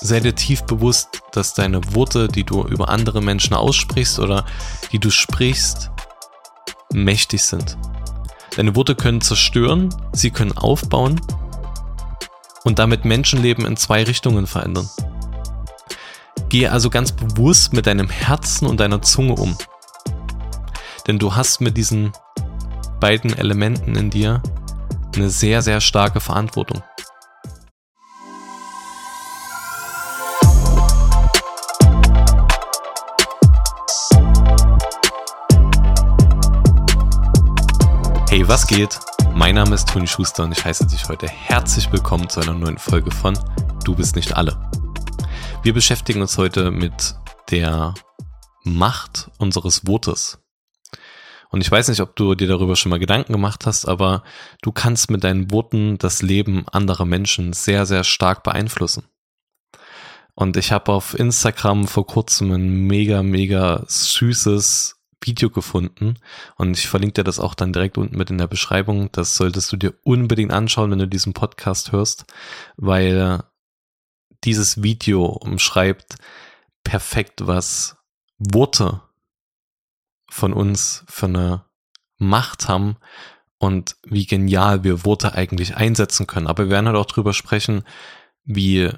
sei dir tief bewusst, dass deine Worte, die du über andere Menschen aussprichst oder die du sprichst, mächtig sind. Deine Worte können zerstören, sie können aufbauen und damit Menschenleben in zwei Richtungen verändern. Gehe also ganz bewusst mit deinem Herzen und deiner Zunge um. Denn du hast mit diesen beiden Elementen in dir eine sehr, sehr starke Verantwortung. Was geht? Mein Name ist Toni Schuster und ich heiße dich heute herzlich willkommen zu einer neuen Folge von Du bist nicht alle. Wir beschäftigen uns heute mit der Macht unseres Wortes. Und ich weiß nicht, ob du dir darüber schon mal Gedanken gemacht hast, aber du kannst mit deinen Worten das Leben anderer Menschen sehr, sehr stark beeinflussen. Und ich habe auf Instagram vor kurzem ein mega, mega süßes Video gefunden und ich verlinke dir das auch dann direkt unten mit in der Beschreibung. Das solltest du dir unbedingt anschauen, wenn du diesen Podcast hörst, weil dieses Video umschreibt perfekt, was Worte von uns für eine Macht haben und wie genial wir Worte eigentlich einsetzen können. Aber wir werden halt auch drüber sprechen, wie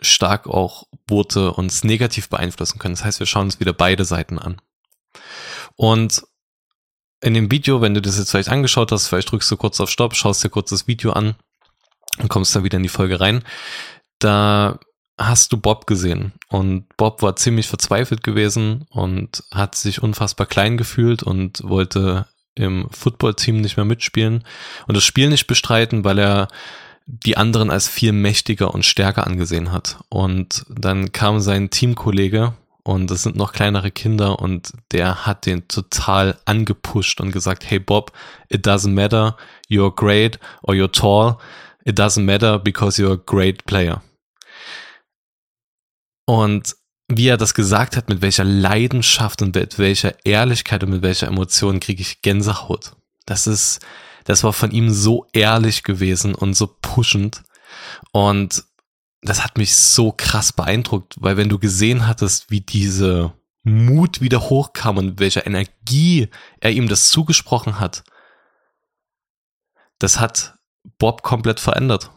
stark auch Worte uns negativ beeinflussen können. Das heißt, wir schauen uns wieder beide Seiten an. Und in dem Video, wenn du das jetzt vielleicht angeschaut hast, vielleicht drückst du kurz auf Stopp, schaust dir kurz das Video an und kommst dann wieder in die Folge rein. Da hast du Bob gesehen und Bob war ziemlich verzweifelt gewesen und hat sich unfassbar klein gefühlt und wollte im Footballteam nicht mehr mitspielen und das Spiel nicht bestreiten, weil er die anderen als viel mächtiger und stärker angesehen hat. Und dann kam sein Teamkollege, und es sind noch kleinere Kinder und der hat den total angepusht und gesagt, hey Bob, it doesn't matter, you're great or you're tall, it doesn't matter because you're a great player. Und wie er das gesagt hat, mit welcher Leidenschaft und mit welcher Ehrlichkeit und mit welcher Emotion kriege ich Gänsehaut. Das ist, das war von ihm so ehrlich gewesen und so pushend. Und das hat mich so krass beeindruckt, weil wenn du gesehen hattest, wie diese Mut wieder hochkam und welcher Energie er ihm das zugesprochen hat, das hat Bob komplett verändert.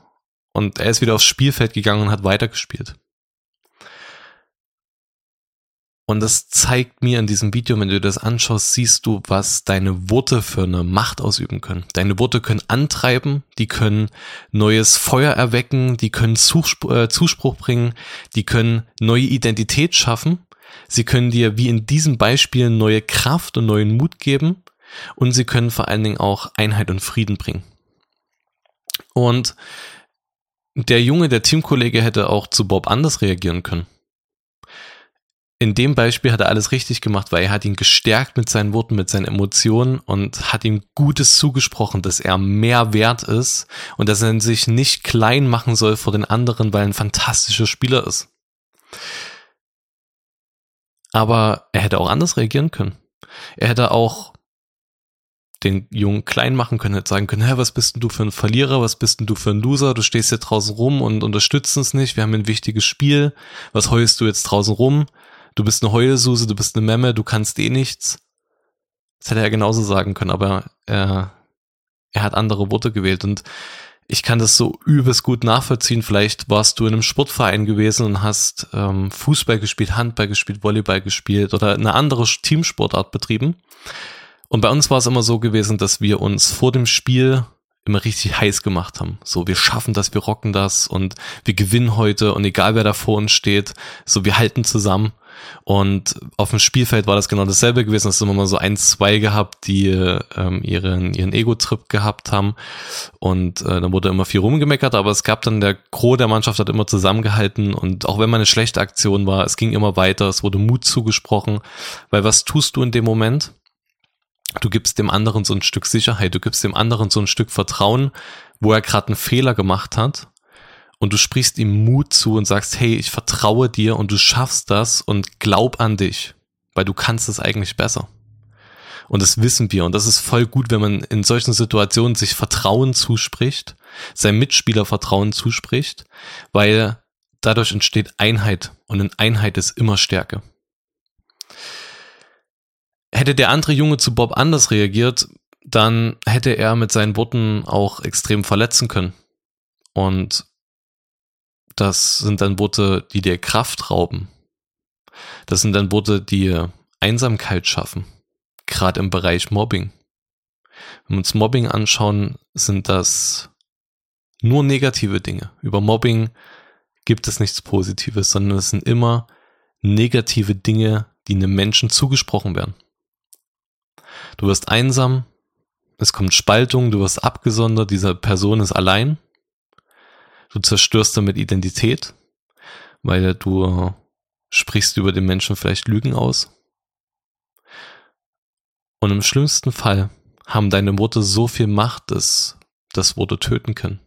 Und er ist wieder aufs Spielfeld gegangen und hat weitergespielt. Und das zeigt mir in diesem Video, wenn du das anschaust, siehst du, was deine Worte für eine Macht ausüben können. Deine Worte können antreiben, die können neues Feuer erwecken, die können Zuspruch, äh, Zuspruch bringen, die können neue Identität schaffen. Sie können dir, wie in diesem Beispiel, neue Kraft und neuen Mut geben. Und sie können vor allen Dingen auch Einheit und Frieden bringen. Und der Junge, der Teamkollege hätte auch zu Bob anders reagieren können in dem Beispiel hat er alles richtig gemacht, weil er hat ihn gestärkt mit seinen Worten, mit seinen Emotionen und hat ihm Gutes zugesprochen, dass er mehr wert ist und dass er sich nicht klein machen soll vor den anderen, weil er ein fantastischer Spieler ist. Aber er hätte auch anders reagieren können. Er hätte auch den Jungen klein machen können, hätte sagen können, hä, was bist denn du für ein Verlierer, was bist denn du für ein Loser, du stehst hier draußen rum und unterstützt uns nicht, wir haben ein wichtiges Spiel, was heulst du jetzt draußen rum? Du bist eine Heulsuse, du bist eine Memme, du kannst eh nichts. Das hätte er genauso sagen können, aber er, er hat andere Worte gewählt und ich kann das so übelst gut nachvollziehen. Vielleicht warst du in einem Sportverein gewesen und hast ähm, Fußball gespielt, Handball gespielt, Volleyball gespielt oder eine andere Teamsportart betrieben. Und bei uns war es immer so gewesen, dass wir uns vor dem Spiel immer richtig heiß gemacht haben. So, wir schaffen das, wir rocken das und wir gewinnen heute und egal wer da vor uns steht, so wir halten zusammen. Und auf dem Spielfeld war das genau dasselbe gewesen. Es sind immer mal so ein, zwei gehabt, die ähm, ihren, ihren Ego-Trip gehabt haben. Und äh, dann wurde immer viel rumgemeckert, aber es gab dann der Gros der Mannschaft hat immer zusammengehalten. Und auch wenn mal eine schlechte Aktion war, es ging immer weiter, es wurde Mut zugesprochen. Weil was tust du in dem Moment? Du gibst dem anderen so ein Stück Sicherheit, du gibst dem anderen so ein Stück Vertrauen, wo er gerade einen Fehler gemacht hat und du sprichst ihm Mut zu und sagst, hey, ich vertraue dir und du schaffst das und glaub an dich, weil du kannst es eigentlich besser. Und das wissen wir und das ist voll gut, wenn man in solchen Situationen sich Vertrauen zuspricht, seinem Mitspieler Vertrauen zuspricht, weil dadurch entsteht Einheit und in Einheit ist immer Stärke. Hätte der andere Junge zu Bob anders reagiert, dann hätte er mit seinen Worten auch extrem verletzen können. Und das sind dann Worte, die dir Kraft rauben. Das sind dann Worte, die Einsamkeit schaffen. Gerade im Bereich Mobbing. Wenn wir uns Mobbing anschauen, sind das nur negative Dinge. Über Mobbing gibt es nichts Positives, sondern es sind immer negative Dinge, die einem Menschen zugesprochen werden. Du wirst einsam, es kommt Spaltung, du wirst abgesondert, diese Person ist allein. Du zerstörst damit Identität, weil du sprichst über den Menschen vielleicht Lügen aus. Und im schlimmsten Fall haben deine Worte so viel Macht, dass das Worte töten können.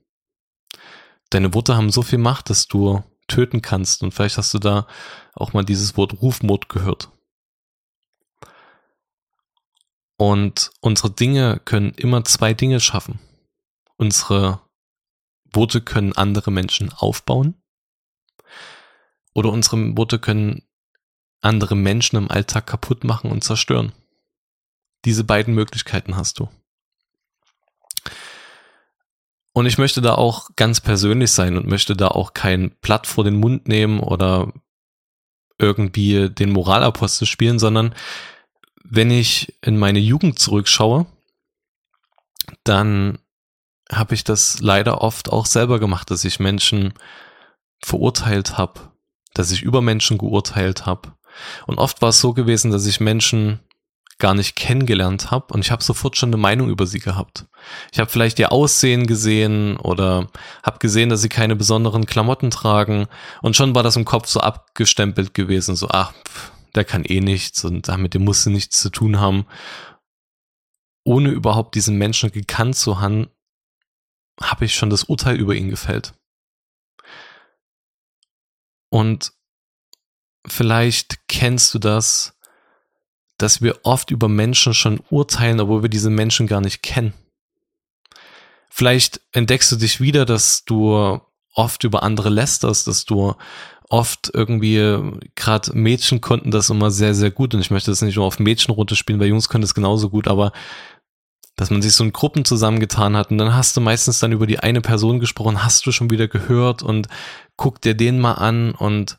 Deine Worte haben so viel Macht, dass du töten kannst. Und vielleicht hast du da auch mal dieses Wort Rufmord gehört. Und unsere Dinge können immer zwei Dinge schaffen. Unsere Worte können andere Menschen aufbauen oder unsere Worte können andere Menschen im Alltag kaputt machen und zerstören. Diese beiden Möglichkeiten hast du. Und ich möchte da auch ganz persönlich sein und möchte da auch kein Blatt vor den Mund nehmen oder irgendwie den Moralapostel spielen, sondern wenn ich in meine Jugend zurückschaue, dann habe ich das leider oft auch selber gemacht, dass ich Menschen verurteilt habe, dass ich über Menschen geurteilt habe. Und oft war es so gewesen, dass ich Menschen gar nicht kennengelernt habe und ich habe sofort schon eine Meinung über sie gehabt. Ich habe vielleicht ihr Aussehen gesehen oder habe gesehen, dass sie keine besonderen Klamotten tragen und schon war das im Kopf so abgestempelt gewesen, so ach, der kann eh nichts und damit dem musste nichts zu tun haben. Ohne überhaupt diesen Menschen gekannt zu haben, habe ich schon das Urteil über ihn gefällt. Und vielleicht kennst du das, dass wir oft über Menschen schon urteilen, obwohl wir diese Menschen gar nicht kennen. Vielleicht entdeckst du dich wieder, dass du oft über andere lästerst, dass du oft irgendwie, gerade Mädchen konnten das immer sehr, sehr gut und ich möchte das nicht nur auf Mädchen runterspielen, weil Jungs können das genauso gut, aber dass man sich so in Gruppen zusammengetan hat und dann hast du meistens dann über die eine Person gesprochen, hast du schon wieder gehört und guck dir den mal an und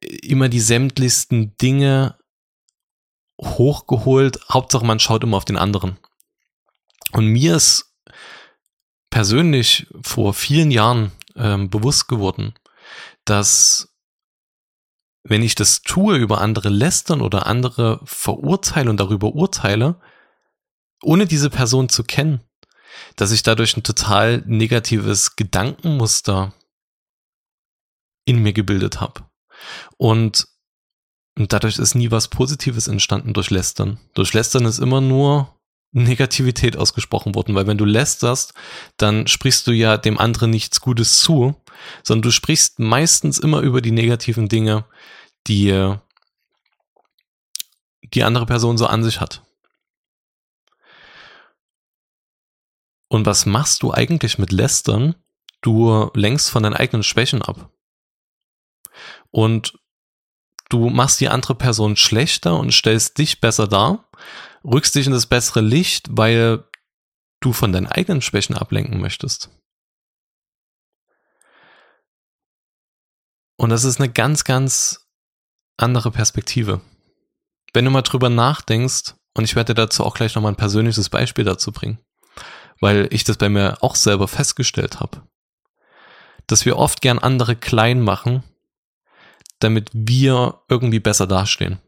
immer die sämtlichsten Dinge hochgeholt. Hauptsache, man schaut immer auf den anderen. Und mir ist persönlich vor vielen Jahren ähm, bewusst geworden, dass wenn ich das tue, über andere lästern oder andere verurteile und darüber urteile, ohne diese Person zu kennen, dass ich dadurch ein total negatives Gedankenmuster in mir gebildet habe. Und und dadurch ist nie was Positives entstanden durch Lästern. Durch Lästern ist immer nur Negativität ausgesprochen worden, weil wenn du lästerst, dann sprichst du ja dem anderen nichts Gutes zu, sondern du sprichst meistens immer über die negativen Dinge, die die andere Person so an sich hat. Und was machst du eigentlich mit Lästern? Du lenkst von deinen eigenen Schwächen ab. Und du machst die andere Person schlechter und stellst dich besser dar, rückst dich in das bessere Licht, weil du von deinen eigenen Schwächen ablenken möchtest. Und das ist eine ganz, ganz andere Perspektive. Wenn du mal drüber nachdenkst, und ich werde dazu auch gleich nochmal ein persönliches Beispiel dazu bringen, weil ich das bei mir auch selber festgestellt habe, dass wir oft gern andere klein machen damit wir irgendwie besser dastehen.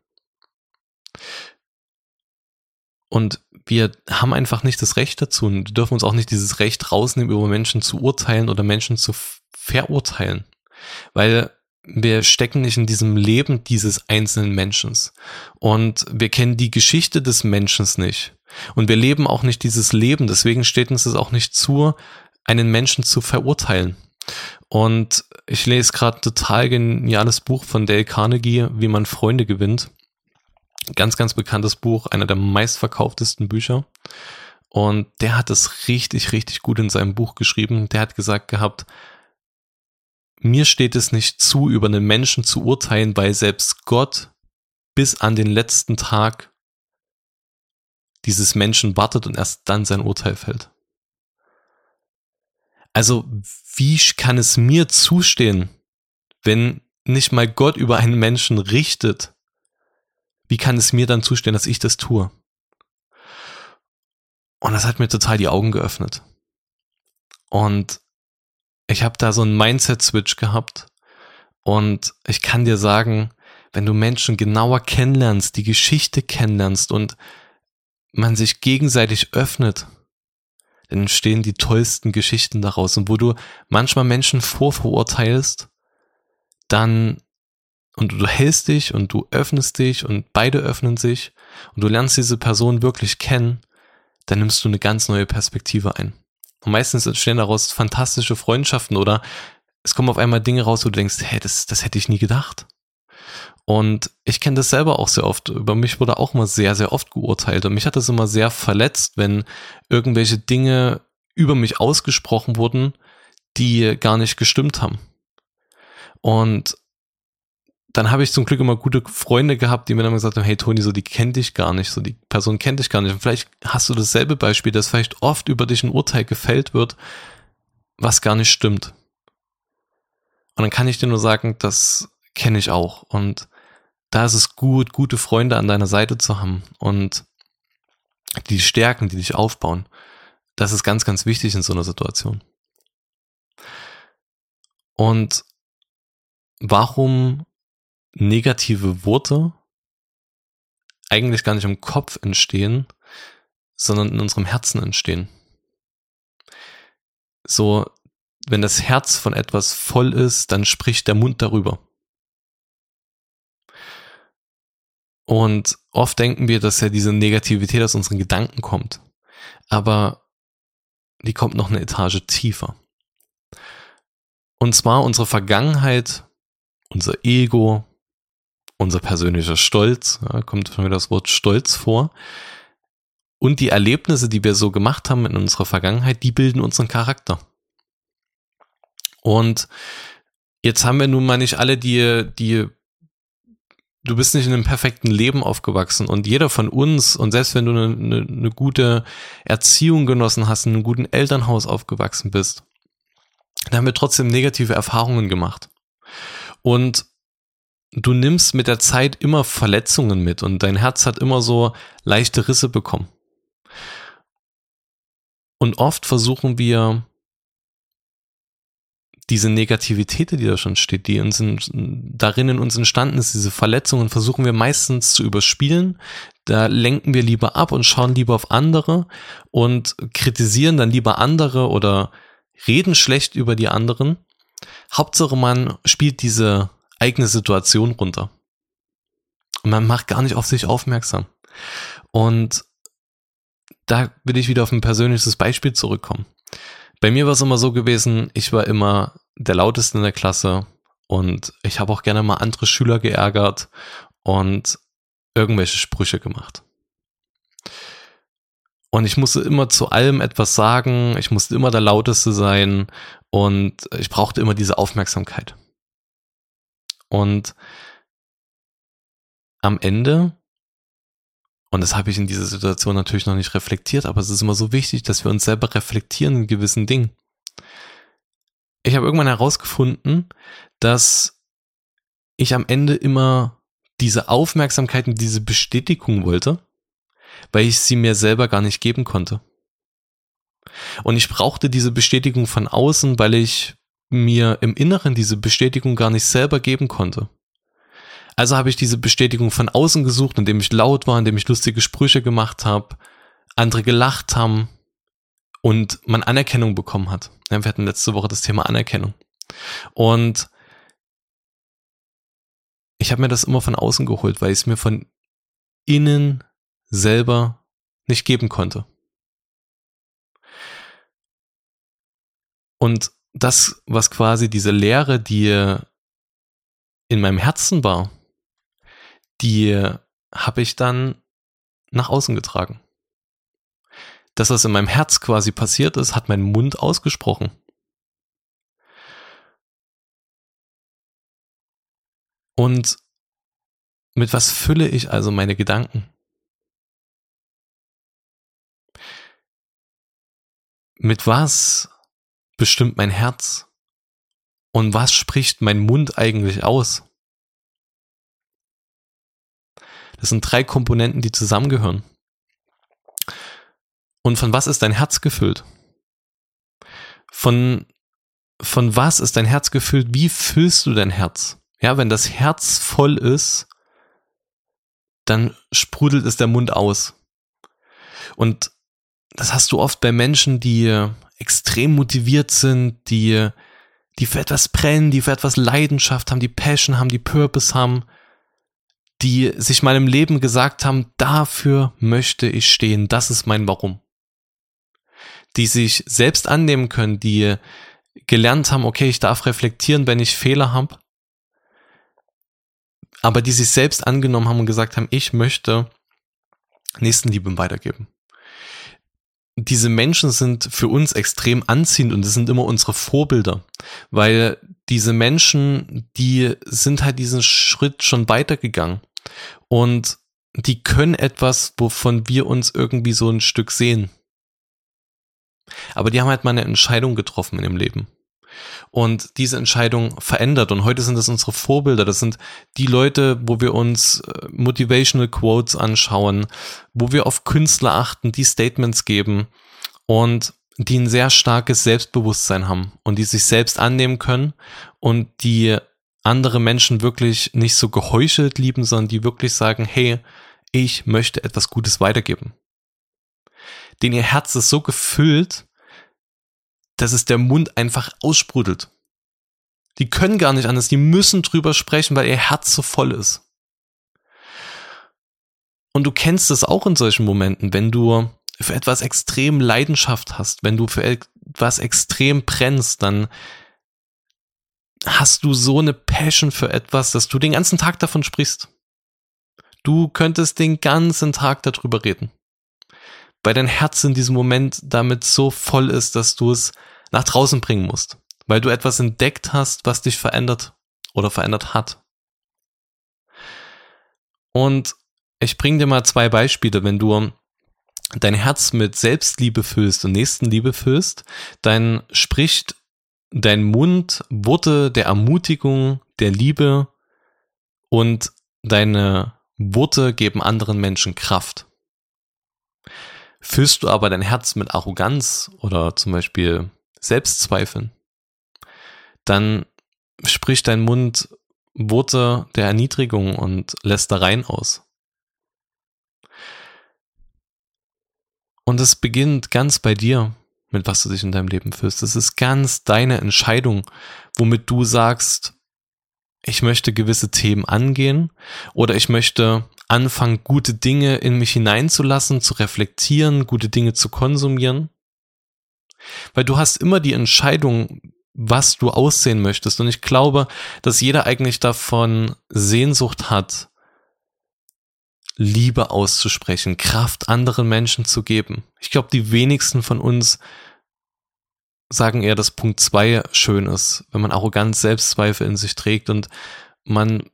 Und wir haben einfach nicht das Recht dazu und dürfen uns auch nicht dieses Recht rausnehmen, über Menschen zu urteilen oder Menschen zu verurteilen. Weil wir stecken nicht in diesem Leben dieses einzelnen Menschen. Und wir kennen die Geschichte des Menschen nicht. Und wir leben auch nicht dieses Leben. Deswegen steht uns es auch nicht zu, einen Menschen zu verurteilen. Und ich lese gerade total geniales Buch von Dale Carnegie, wie man Freunde gewinnt. Ganz, ganz bekanntes Buch, einer der meistverkauftesten Bücher. Und der hat es richtig, richtig gut in seinem Buch geschrieben. Der hat gesagt gehabt, mir steht es nicht zu, über einen Menschen zu urteilen, weil selbst Gott bis an den letzten Tag dieses Menschen wartet und erst dann sein Urteil fällt. Also wie kann es mir zustehen, wenn nicht mal Gott über einen Menschen richtet? Wie kann es mir dann zustehen, dass ich das tue? Und das hat mir total die Augen geöffnet. Und ich habe da so einen Mindset-Switch gehabt. Und ich kann dir sagen, wenn du Menschen genauer kennenlernst, die Geschichte kennenlernst und man sich gegenseitig öffnet, dann entstehen die tollsten Geschichten daraus. Und wo du manchmal Menschen vorverurteilst, dann und du hältst dich und du öffnest dich und beide öffnen sich und du lernst diese Person wirklich kennen, dann nimmst du eine ganz neue Perspektive ein. Und meistens entstehen daraus fantastische Freundschaften oder es kommen auf einmal Dinge raus, wo du denkst, hey, das, das hätte ich nie gedacht. Und ich kenne das selber auch sehr oft. Über mich wurde auch immer sehr, sehr oft geurteilt. Und mich hat das immer sehr verletzt, wenn irgendwelche Dinge über mich ausgesprochen wurden, die gar nicht gestimmt haben. Und dann habe ich zum Glück immer gute Freunde gehabt, die mir dann gesagt haben, hey Toni, so die kennt dich gar nicht, so die Person kennt dich gar nicht. Und vielleicht hast du dasselbe Beispiel, dass vielleicht oft über dich ein Urteil gefällt wird, was gar nicht stimmt. Und dann kann ich dir nur sagen, das kenne ich auch. Und da ist es gut, gute Freunde an deiner Seite zu haben und die stärken, die dich aufbauen. Das ist ganz, ganz wichtig in so einer Situation. Und warum negative Worte eigentlich gar nicht im Kopf entstehen, sondern in unserem Herzen entstehen. So, wenn das Herz von etwas voll ist, dann spricht der Mund darüber. Und oft denken wir, dass ja diese Negativität aus unseren Gedanken kommt. Aber die kommt noch eine Etage tiefer. Und zwar unsere Vergangenheit, unser Ego, unser persönlicher Stolz, ja, kommt von mir das Wort Stolz vor. Und die Erlebnisse, die wir so gemacht haben in unserer Vergangenheit, die bilden unseren Charakter. Und jetzt haben wir nun mal nicht alle die, die, du bist nicht in einem perfekten Leben aufgewachsen und jeder von uns, und selbst wenn du eine, eine, eine gute Erziehung genossen hast, in einem guten Elternhaus aufgewachsen bist, dann haben wir trotzdem negative Erfahrungen gemacht. Und du nimmst mit der Zeit immer Verletzungen mit und dein Herz hat immer so leichte Risse bekommen. Und oft versuchen wir diese Negativität, die da schon steht, die uns in, darin in uns entstanden ist, diese Verletzungen, versuchen wir meistens zu überspielen. Da lenken wir lieber ab und schauen lieber auf andere und kritisieren dann lieber andere oder reden schlecht über die anderen. Hauptsache man spielt diese eigene Situation runter. Und man macht gar nicht auf sich aufmerksam. Und da will ich wieder auf ein persönliches Beispiel zurückkommen. Bei mir war es immer so gewesen, ich war immer der lauteste in der Klasse und ich habe auch gerne mal andere Schüler geärgert und irgendwelche Sprüche gemacht. Und ich musste immer zu allem etwas sagen, ich musste immer der lauteste sein und ich brauchte immer diese Aufmerksamkeit. Und am Ende, und das habe ich in dieser Situation natürlich noch nicht reflektiert, aber es ist immer so wichtig, dass wir uns selber reflektieren in gewissen Dingen. Ich habe irgendwann herausgefunden, dass ich am Ende immer diese Aufmerksamkeit und diese Bestätigung wollte, weil ich sie mir selber gar nicht geben konnte. Und ich brauchte diese Bestätigung von außen, weil ich mir im Inneren diese Bestätigung gar nicht selber geben konnte. Also habe ich diese Bestätigung von außen gesucht, indem ich laut war, indem ich lustige Sprüche gemacht habe, andere gelacht haben und man Anerkennung bekommen hat. Wir hatten letzte Woche das Thema Anerkennung. Und ich habe mir das immer von außen geholt, weil ich es mir von innen selber nicht geben konnte. Und das, was quasi diese Lehre, die in meinem Herzen war, die habe ich dann nach außen getragen. Das, was in meinem Herz quasi passiert ist, hat mein Mund ausgesprochen. Und mit was fülle ich also meine Gedanken? Mit was bestimmt mein Herz? Und was spricht mein Mund eigentlich aus? Das sind drei Komponenten, die zusammengehören. Und von was ist dein Herz gefüllt? Von, von was ist dein Herz gefüllt? Wie füllst du dein Herz? Ja, wenn das Herz voll ist, dann sprudelt es der Mund aus. Und das hast du oft bei Menschen, die extrem motiviert sind, die, die für etwas brennen, die für etwas Leidenschaft haben, die Passion haben, die Purpose haben, die sich im Leben gesagt haben, dafür möchte ich stehen, das ist mein Warum. Die sich selbst annehmen können, die gelernt haben, okay, ich darf reflektieren, wenn ich Fehler habe, aber die sich selbst angenommen haben und gesagt haben, ich möchte Nächstenliebe weitergeben diese Menschen sind für uns extrem anziehend und das sind immer unsere Vorbilder, weil diese Menschen, die sind halt diesen Schritt schon weitergegangen. Und die können etwas, wovon wir uns irgendwie so ein Stück sehen. Aber die haben halt mal eine Entscheidung getroffen in dem Leben und diese Entscheidung verändert. Und heute sind das unsere Vorbilder. Das sind die Leute, wo wir uns äh, Motivational Quotes anschauen, wo wir auf Künstler achten, die Statements geben und die ein sehr starkes Selbstbewusstsein haben und die sich selbst annehmen können und die andere Menschen wirklich nicht so geheuchelt lieben, sondern die wirklich sagen, hey, ich möchte etwas Gutes weitergeben. Denn ihr Herz ist so gefüllt dass es der Mund einfach aussprudelt. Die können gar nicht anders, die müssen drüber sprechen, weil ihr Herz so voll ist. Und du kennst es auch in solchen Momenten, wenn du für etwas extrem Leidenschaft hast, wenn du für etwas extrem brennst, dann hast du so eine Passion für etwas, dass du den ganzen Tag davon sprichst. Du könntest den ganzen Tag darüber reden weil dein Herz in diesem Moment damit so voll ist, dass du es nach draußen bringen musst, weil du etwas entdeckt hast, was dich verändert oder verändert hat. Und ich bringe dir mal zwei Beispiele, wenn du dein Herz mit Selbstliebe füllst und Nächstenliebe füllst, dann spricht dein Mund Worte der Ermutigung, der Liebe und deine Worte geben anderen Menschen Kraft. Füllst du aber dein Herz mit Arroganz oder zum Beispiel Selbstzweifeln, dann spricht dein Mund Worte der Erniedrigung und Lästereien aus. Und es beginnt ganz bei dir, mit was du dich in deinem Leben fühlst. Es ist ganz deine Entscheidung, womit du sagst, ich möchte gewisse Themen angehen oder ich möchte anfangen, gute Dinge in mich hineinzulassen, zu reflektieren, gute Dinge zu konsumieren. Weil du hast immer die Entscheidung, was du aussehen möchtest. Und ich glaube, dass jeder eigentlich davon Sehnsucht hat, Liebe auszusprechen, Kraft anderen Menschen zu geben. Ich glaube, die wenigsten von uns sagen eher, dass Punkt zwei schön ist, wenn man arrogant Selbstzweifel in sich trägt und man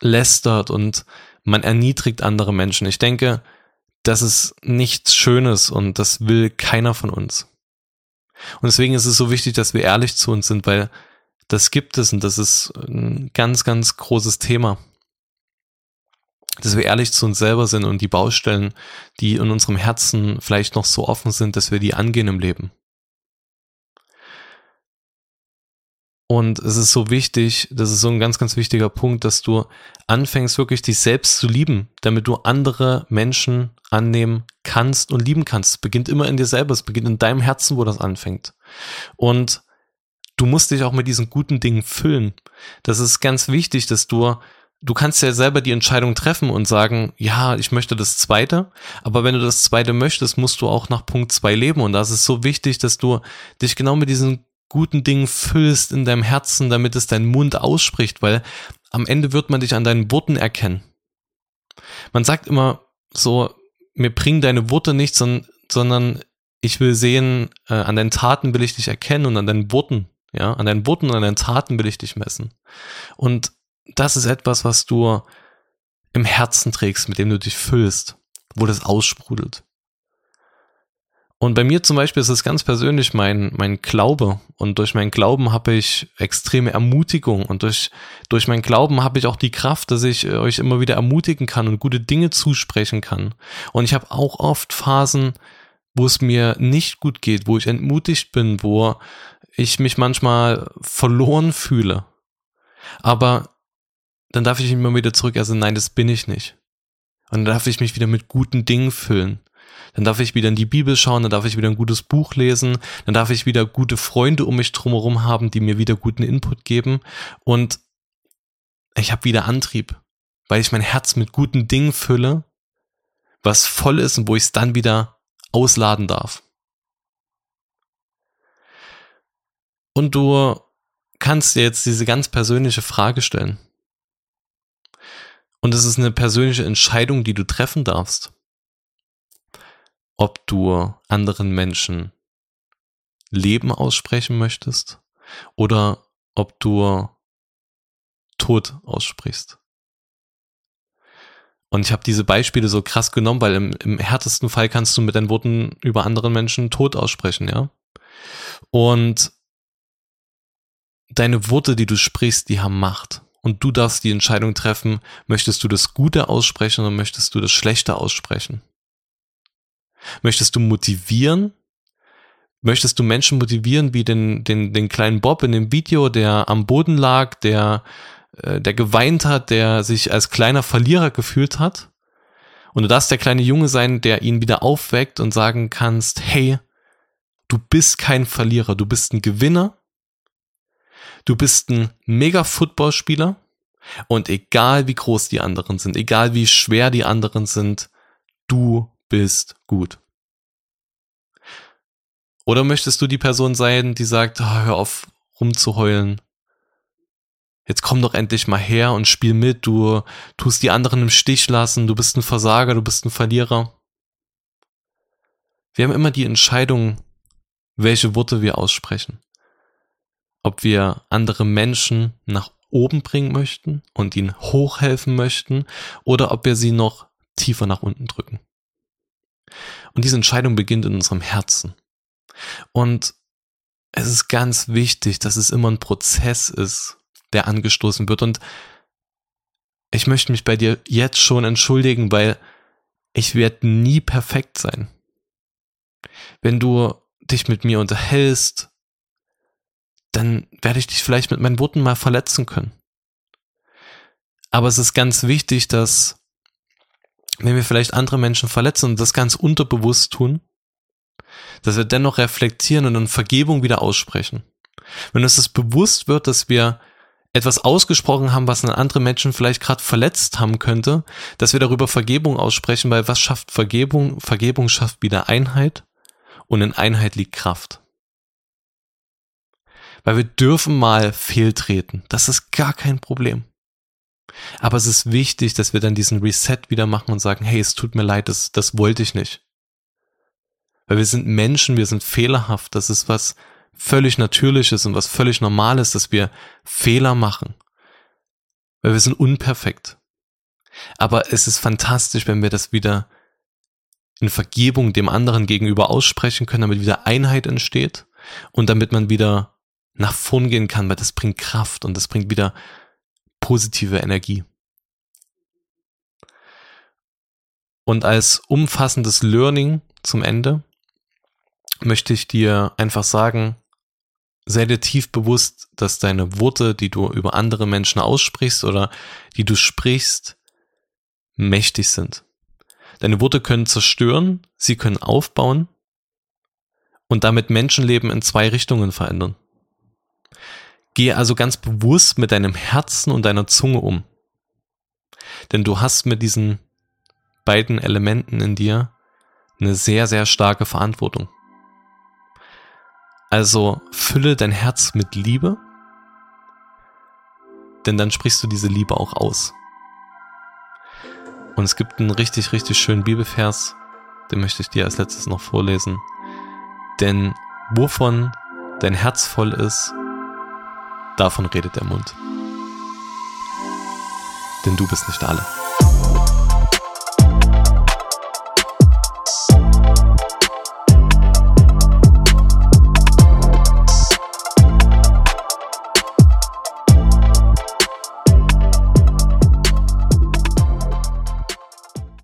lästert und man erniedrigt andere Menschen. Ich denke, das ist nichts Schönes und das will keiner von uns. Und deswegen ist es so wichtig, dass wir ehrlich zu uns sind, weil das gibt es und das ist ein ganz, ganz großes Thema. Dass wir ehrlich zu uns selber sind und die Baustellen, die in unserem Herzen vielleicht noch so offen sind, dass wir die angehen im Leben. Und es ist so wichtig, das ist so ein ganz, ganz wichtiger Punkt, dass du anfängst wirklich dich selbst zu lieben, damit du andere Menschen annehmen kannst und lieben kannst. Es beginnt immer in dir selber, es beginnt in deinem Herzen, wo das anfängt. Und du musst dich auch mit diesen guten Dingen füllen. Das ist ganz wichtig, dass du du kannst ja selber die Entscheidung treffen und sagen, ja, ich möchte das zweite, aber wenn du das zweite möchtest, musst du auch nach Punkt zwei leben und das ist so wichtig, dass du dich genau mit diesen guten Dingen füllst in deinem Herzen, damit es dein Mund ausspricht, weil am Ende wird man dich an deinen Worten erkennen. Man sagt immer so, mir bringen deine Worte nichts, sondern ich will sehen, äh, an deinen Taten will ich dich erkennen und an deinen Worten, ja, an deinen Worten und an deinen Taten will ich dich messen. Und das ist etwas, was du im Herzen trägst, mit dem du dich füllst, wo das aussprudelt. Und bei mir zum Beispiel ist es ganz persönlich mein, mein Glaube. Und durch meinen Glauben habe ich extreme Ermutigung. Und durch, durch meinen Glauben habe ich auch die Kraft, dass ich euch immer wieder ermutigen kann und gute Dinge zusprechen kann. Und ich habe auch oft Phasen, wo es mir nicht gut geht, wo ich entmutigt bin, wo ich mich manchmal verloren fühle. Aber dann darf ich immer wieder zurück, also nein, das bin ich nicht. Und dann darf ich mich wieder mit guten Dingen füllen. Dann darf ich wieder in die Bibel schauen, dann darf ich wieder ein gutes Buch lesen, dann darf ich wieder gute Freunde um mich drumherum haben, die mir wieder guten Input geben. Und ich habe wieder Antrieb, weil ich mein Herz mit guten Dingen fülle, was voll ist und wo ich es dann wieder ausladen darf. Und du kannst dir jetzt diese ganz persönliche Frage stellen. Und es ist eine persönliche Entscheidung, die du treffen darfst ob du anderen Menschen Leben aussprechen möchtest oder ob du Tod aussprichst. Und ich habe diese Beispiele so krass genommen, weil im, im härtesten Fall kannst du mit deinen Worten über anderen Menschen Tod aussprechen, ja. Und deine Worte, die du sprichst, die haben Macht. Und du darfst die Entscheidung treffen, möchtest du das Gute aussprechen oder möchtest du das Schlechte aussprechen? Möchtest du motivieren? Möchtest du Menschen motivieren, wie den, den, den kleinen Bob in dem Video, der am Boden lag, der, äh, der geweint hat, der sich als kleiner Verlierer gefühlt hat? Und du darfst der kleine Junge sein, der ihn wieder aufweckt und sagen kannst, hey, du bist kein Verlierer, du bist ein Gewinner, du bist ein mega Footballspieler und egal wie groß die anderen sind, egal wie schwer die anderen sind, du bist gut. Oder möchtest du die Person sein, die sagt, oh, hör auf rumzuheulen. Jetzt komm doch endlich mal her und spiel mit. Du tust die anderen im Stich lassen. Du bist ein Versager, du bist ein Verlierer. Wir haben immer die Entscheidung, welche Worte wir aussprechen. Ob wir andere Menschen nach oben bringen möchten und ihnen hochhelfen möchten oder ob wir sie noch tiefer nach unten drücken. Und diese Entscheidung beginnt in unserem Herzen. Und es ist ganz wichtig, dass es immer ein Prozess ist, der angestoßen wird. Und ich möchte mich bei dir jetzt schon entschuldigen, weil ich werde nie perfekt sein. Wenn du dich mit mir unterhältst, dann werde ich dich vielleicht mit meinen Worten mal verletzen können. Aber es ist ganz wichtig, dass wenn wir vielleicht andere Menschen verletzen und das ganz unterbewusst tun, dass wir dennoch reflektieren und dann Vergebung wieder aussprechen. Wenn uns das bewusst wird, dass wir etwas ausgesprochen haben, was einen anderen Menschen vielleicht gerade verletzt haben könnte, dass wir darüber Vergebung aussprechen, weil was schafft Vergebung? Vergebung schafft wieder Einheit und in Einheit liegt Kraft. Weil wir dürfen mal fehltreten. Das ist gar kein Problem. Aber es ist wichtig, dass wir dann diesen Reset wieder machen und sagen, hey, es tut mir leid, das, das wollte ich nicht. Weil wir sind Menschen, wir sind fehlerhaft. Das ist was völlig Natürliches und was völlig Normales, dass wir Fehler machen. Weil wir sind unperfekt. Aber es ist fantastisch, wenn wir das wieder in Vergebung dem anderen gegenüber aussprechen können, damit wieder Einheit entsteht und damit man wieder nach vorn gehen kann, weil das bringt Kraft und das bringt wieder positive Energie. Und als umfassendes Learning zum Ende möchte ich dir einfach sagen, sei dir tief bewusst, dass deine Worte, die du über andere Menschen aussprichst oder die du sprichst, mächtig sind. Deine Worte können zerstören, sie können aufbauen und damit Menschenleben in zwei Richtungen verändern. Gehe also ganz bewusst mit deinem Herzen und deiner Zunge um. Denn du hast mit diesen beiden Elementen in dir eine sehr, sehr starke Verantwortung. Also fülle dein Herz mit Liebe, denn dann sprichst du diese Liebe auch aus. Und es gibt einen richtig, richtig schönen Bibelvers, den möchte ich dir als letztes noch vorlesen. Denn wovon dein Herz voll ist, Davon redet der Mund. Denn du bist nicht alle.